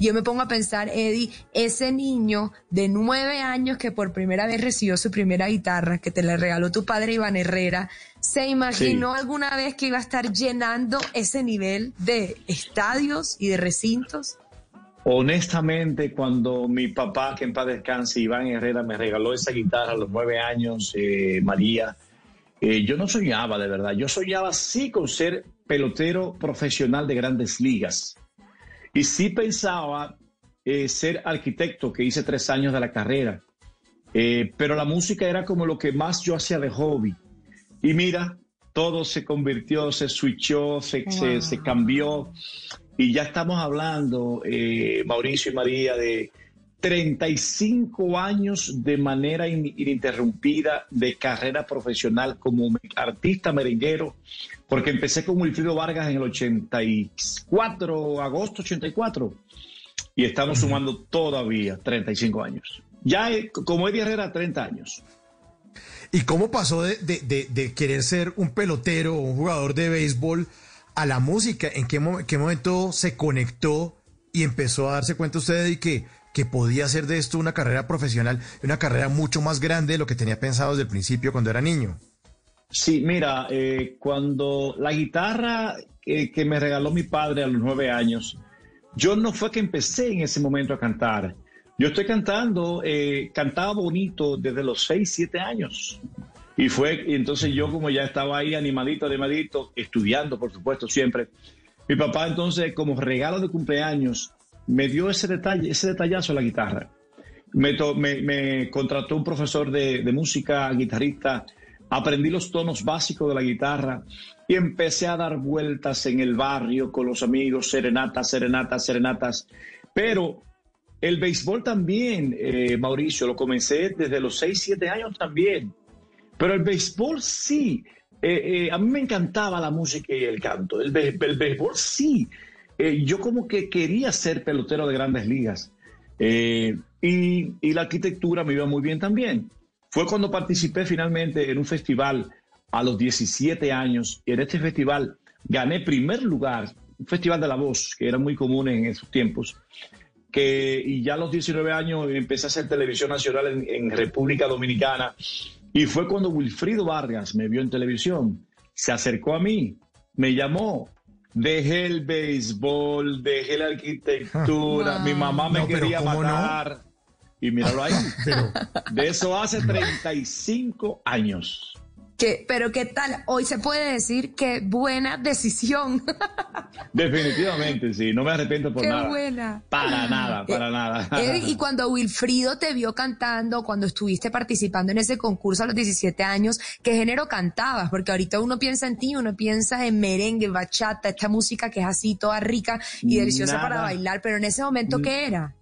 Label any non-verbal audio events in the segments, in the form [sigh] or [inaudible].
Yo me pongo a pensar, Eddie, ese niño de nueve años que por primera vez recibió su primera guitarra, que te la regaló tu padre Iván Herrera, ¿se imaginó alguna vez que iba a estar llenando ese nivel de estadios y de recintos? Honestamente, cuando mi papá, que en paz descanse, Iván Herrera, me regaló esa guitarra a los nueve años, eh, María, eh, yo no soñaba de verdad. Yo soñaba sí con ser pelotero profesional de grandes ligas. Y sí pensaba eh, ser arquitecto, que hice tres años de la carrera. pero la música era como lo que más yo hacía de hobby. Y mira, todo se convirtió, se switchó, se, se cambió. Y ya estamos hablando, eh, Mauricio y María, de 35 años de manera ininterrumpida de carrera profesional como artista merenguero, porque empecé con Wilfrido Vargas en el 84, agosto 84, y estamos sumando todavía 35 años. Ya como Eddie Herrera, 30 años. ¿Y cómo pasó de, de querer ser un pelotero o un jugador de béisbol? a la música? ¿En qué, qué momento se conectó y empezó a darse cuenta usted de que, que podía hacer de esto una carrera profesional, una carrera mucho más grande de lo que tenía pensado desde el principio cuando era niño? Sí, mira, eh, cuando la guitarra que me regaló mi padre a los nueve años, yo no fue que empecé en ese momento a cantar. Yo estoy cantando, eh, cantaba bonito desde los seis, siete años. Y fue, y entonces yo como ya estaba ahí animadito, animadito, estudiando, por supuesto, siempre. Mi papá entonces, como regalo de cumpleaños, me dio ese detalle, ese detallazo a la guitarra. Me, me, contrató un profesor de, música, guitarrista, aprendí los tonos básicos de la guitarra y empecé a dar vueltas en el barrio con los amigos, serenatas, serenatas, serenatas. Pero el béisbol también, eh, Mauricio, lo comencé desde los 6, 7 años también. Pero el béisbol sí. Eh, eh, a mí me encantaba la música y el canto. El, béisbol sí. Eh, yo como que quería ser pelotero de grandes ligas. Y, la arquitectura me iba muy bien también. Fue cuando participé finalmente en un festival a los 17 años. Y en este festival gané primer lugar, un festival de la voz, que era muy común en esos tiempos. Que, y ya a los 19 años empecé a hacer televisión nacional en República Dominicana y fue cuando Wilfrido Vargas me vio en televisión, se acercó a mí, me llamó, dejé el béisbol, dejé la arquitectura, mi mamá me quería matar. Y míralo ahí. [laughs] De eso hace 35 años pero qué tal, hoy se puede decir que buena decisión. [laughs] Definitivamente, sí, no me arrepiento por qué nada. buena. Para nada, [laughs] para eh, nada. y cuando Wilfrido te vio cantando, cuando estuviste participando en ese concurso a los 17 años, ¿qué género cantabas? Porque ahorita uno piensa en ti, uno piensa en merengue, bachata, esta música que es así toda rica y deliciosa para bailar, pero en ese momento, ¿qué era?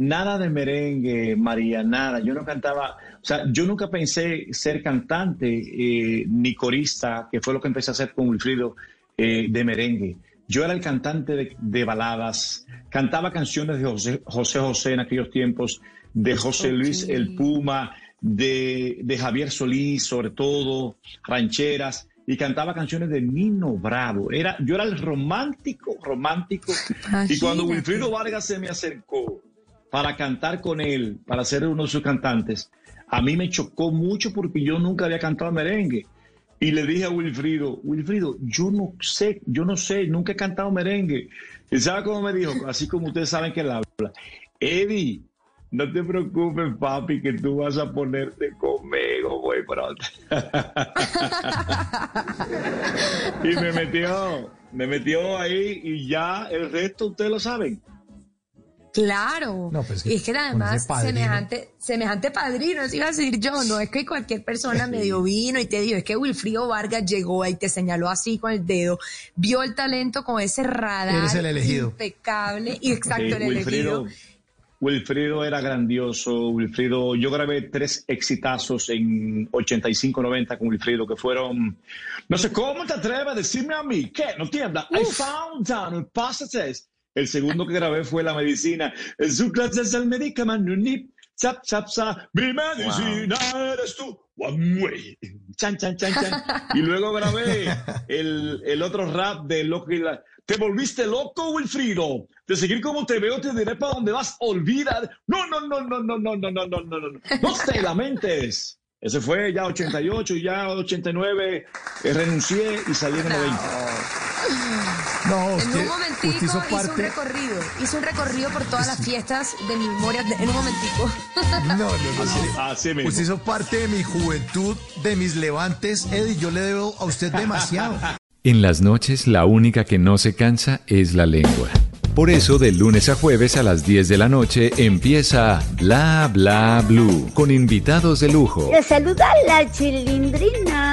Nada de merengue, María, nada. Yo no cantaba, o sea, yo nunca pensé ser cantante eh, ni corista, que fue lo que empecé a hacer con Wilfrido eh, de merengue. Yo era el cantante de, baladas, cantaba canciones de José, José, en aquellos tiempos, de José Luis el Puma, de, de Javier Solís, sobre todo, rancheras y cantaba canciones de Nino Bravo. Era, yo era el romántico, romántico. [laughs] Y cuando Wilfrido Vargas se me acercó para cantar con él, para ser uno de sus cantantes, a mí me chocó mucho porque yo nunca había cantado merengue. Y le dije a Wilfrido, Wilfrido, yo no sé, yo no sé, nunca he cantado merengue. ¿Y sabe cómo me dijo? Así como ustedes saben que él habla. Eddie, no te preocupes, papi, que tú vas a ponerte conmigo muy pronto. [laughs] y me metió, me metió ahí y ya el resto ustedes lo saben. Claro. Pues y es que además, semejante, semejante padrino, iba a decir yo, no es que cualquier persona [laughs] me dio vino y te dijo, es que Wilfrido Vargas llegó y te señaló así con el dedo, vio el talento con ese radar Eres el elegido. impecable y exacto, el elegido. Wilfrido era grandioso, Wilfrido, yo grabé tres exitazos en 85-90 con Wilfrido que fueron, no sé, ¿cómo te atreves a decirme a mí? ¿Qué? No tiembla. I found down, passages. El segundo que grabé fue La Medicina. En su clase es el medicamento. Chap, chap, chap. Mi medicina eres tú. Chan, chan, chan, chan. Y luego grabé el, el otro rap de Loco y la... Te volviste loco, Wilfrido. de seguir como te veo, te diré para dónde vas, olvida. No, no, no, no, no, no, no, no, no, no, no, no te lamentes. Ese fue ya 88 y ya 89 eh, renuncié y salí en el 90. No, usted, en un momentico hizo, un recorrido, hizo un recorrido por todas las fiestas de mi memoria en un momentico. No, no, no. Así, mismo. Usted hizo parte de mi juventud, de mis levantes, Eddie, yo le debo a usted demasiado. [laughs] En las noches la única que no se cansa es la lengua. Por eso, de lunes a jueves a las 10 de la noche empieza Bla Bla Blue con invitados de lujo. Le saluda la chilindrina.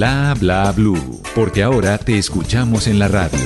Bla Bla Blue. Porque ahora te escuchamos en la radio.